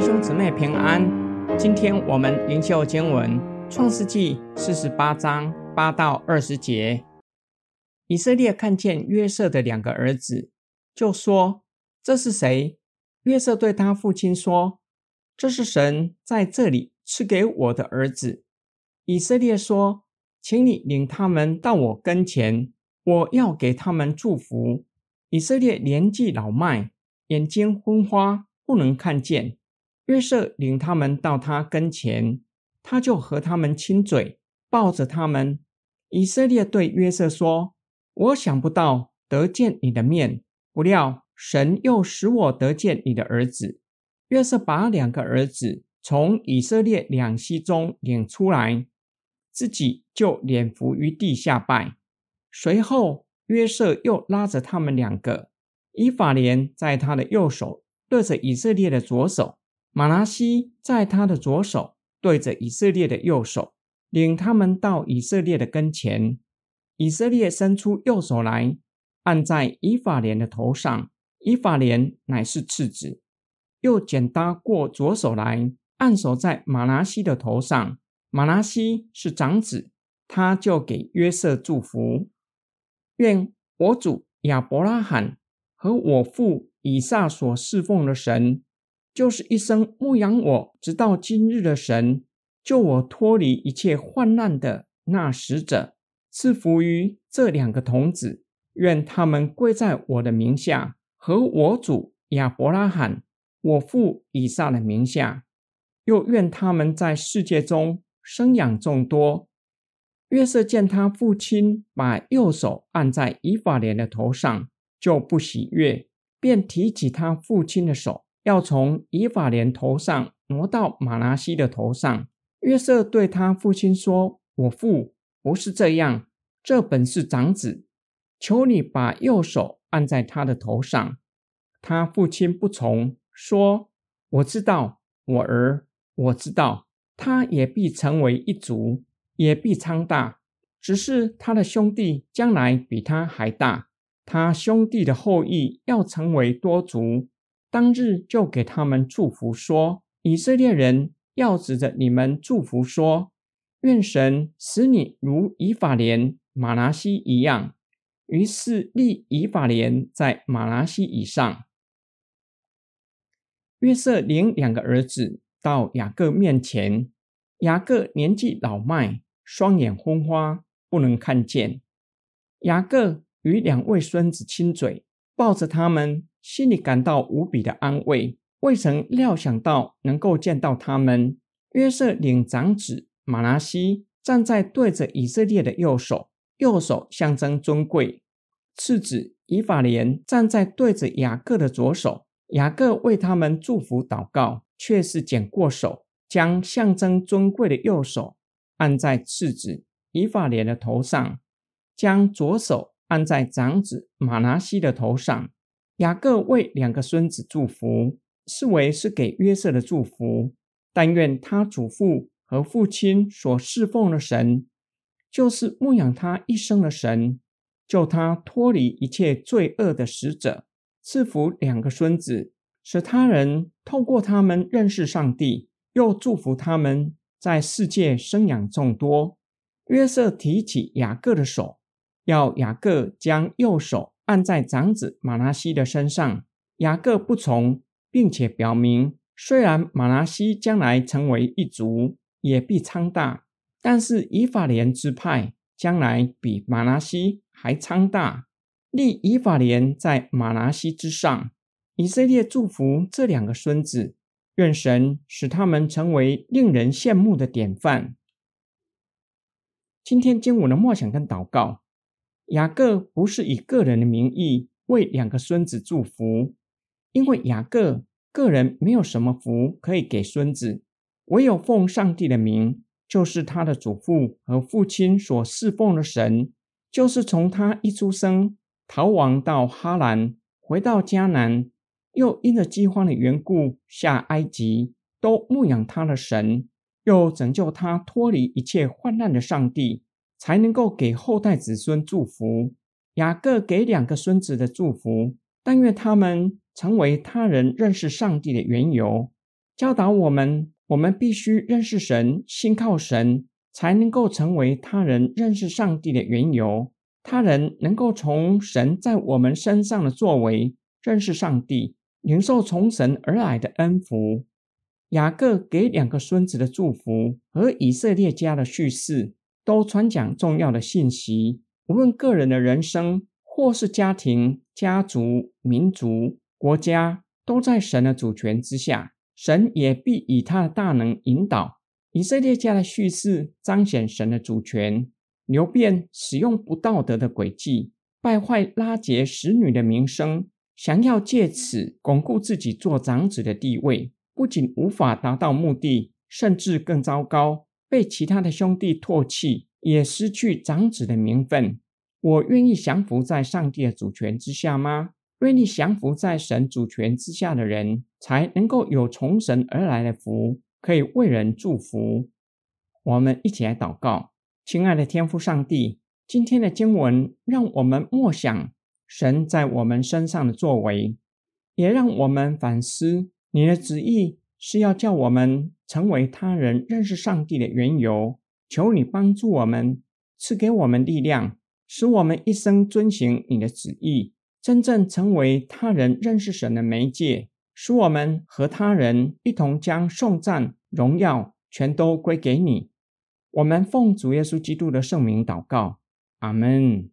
兄姊妹平安。今天我们灵修经文《创世记》四十八章八到二十节。以色列看见约瑟的两个儿子，就说：“这是谁？”约瑟对他父亲说：“这是神在这里赐给我的儿子。”以色列说：“请你领他们到我跟前，我要给他们祝福。”以色列年纪老迈，眼睛昏花。不能看见。约瑟领他们到他跟前，他就和他们亲嘴，抱着他们。以色列对约瑟说：“我想不到得见你的面，不料神又使我得见你的儿子。”约瑟把两个儿子从以色列两栖中领出来，自己就脸伏于地下拜。随后，约瑟又拉着他们两个，以法莲在他的右手。对着以色列的左手，马拿西在他的左手对着以色列的右手，领他们到以色列的跟前。以色列伸出右手来，按在以法莲的头上，以法莲乃是次子；又剪搭过左手来，按手在马拿西的头上，马拿西是长子。他就给约瑟祝福：愿我主亚伯拉罕和我父。以撒所侍奉的神，就是一生牧养我直到今日的神，救我脱离一切患难的那使者，赐福于这两个童子，愿他们归在我的名下，和我主亚伯拉罕、我父以撒的名下，又愿他们在世界中生养众多。约瑟见他父亲把右手按在以法莲的头上，就不喜悦。便提起他父亲的手，要从以法莲头上挪到玛拿西的头上。约瑟对他父亲说：“我父不是这样，这本是长子，求你把右手按在他的头上。”他父亲不从，说：“我知道，我儿，我知道，他也必成为一族，也必昌大，只是他的兄弟将来比他还大。”他兄弟的后裔要成为多族，当日就给他们祝福说：“以色列人要指着你们祝福说，愿神使你如以法莲、玛拿西一样。”于是立以法莲在玛拿西以上。约瑟领两个儿子到雅各面前，雅各年纪老迈，双眼昏花，不能看见。雅各。与两位孙子亲嘴，抱着他们，心里感到无比的安慰。未曾料想到能够见到他们。约瑟领长子马拿西站在对着以色列的右手，右手象征尊贵；次子以法莲站在对着雅各的左手，雅各为他们祝福祷告，却是剪过手，将象征尊贵的右手按在次子以法莲的头上，将左手。按在长子马拿西的头上，雅各为两个孙子祝福，视为是给约瑟的祝福。但愿他祖父和父亲所侍奉的神，就是牧养他一生的神，救他脱离一切罪恶的使者，赐福两个孙子，使他人透过他们认识上帝，又祝福他们在世界生养众多。约瑟提起雅各的手。要雅各将右手按在长子马拿西的身上，雅各不从，并且表明，虽然马拿西将来成为一族，也必昌大，但是以法莲之派将来比马拿西还昌大，立以法莲在马拿西之上。以色列祝福这两个孙子，愿神使他们成为令人羡慕的典范。今天经文的默想跟祷告。雅各不是以个人的名义为两个孙子祝福，因为雅各个人没有什么福可以给孙子，唯有奉上帝的名，就是他的祖父和父亲所侍奉的神，就是从他一出生逃亡到哈兰，回到迦南，又因着饥荒的缘故下埃及，都牧养他的神，又拯救他脱离一切患难的上帝。才能够给后代子孙祝福。雅各给两个孙子的祝福，但愿他们成为他人认识上帝的缘由，教导我们，我们必须认识神，信靠神，才能够成为他人认识上帝的缘由。他人能够从神在我们身上的作为认识上帝，领受从神而来的恩福。雅各给两个孙子的祝福和以色列家的叙事，都传讲重要的信息。无论个人的人生，或是家庭、家族、民族、国家，都在神的主权之下。神也必以他的大能引导。以色列家的叙事彰显神的主权。流便使用不道德的诡计，败坏拉结使女的名声，想要借此巩固自己做长子的地位，不仅无法达到目的，甚至更糟糕，被其他的兄弟唾弃，也失去长子的名分。我愿意降服在上帝的主权之下吗？愿意降服在神主权之下的人，才能够有从神而来的福，可以为人祝福。我们一起来祷告。亲爱的天父上帝，今天的经文让我们默想神在我们身上的作为，也让我们反思你的旨意是要叫我们成为他人认识上帝的缘由。求你帮助我们，赐给我们力量，使我们一生遵行你的旨意，真正成为他人认识神的媒介，使我们和他人一同将颂赞、荣耀全都归给你。我们奉主耶稣基督的圣名祷告，阿门。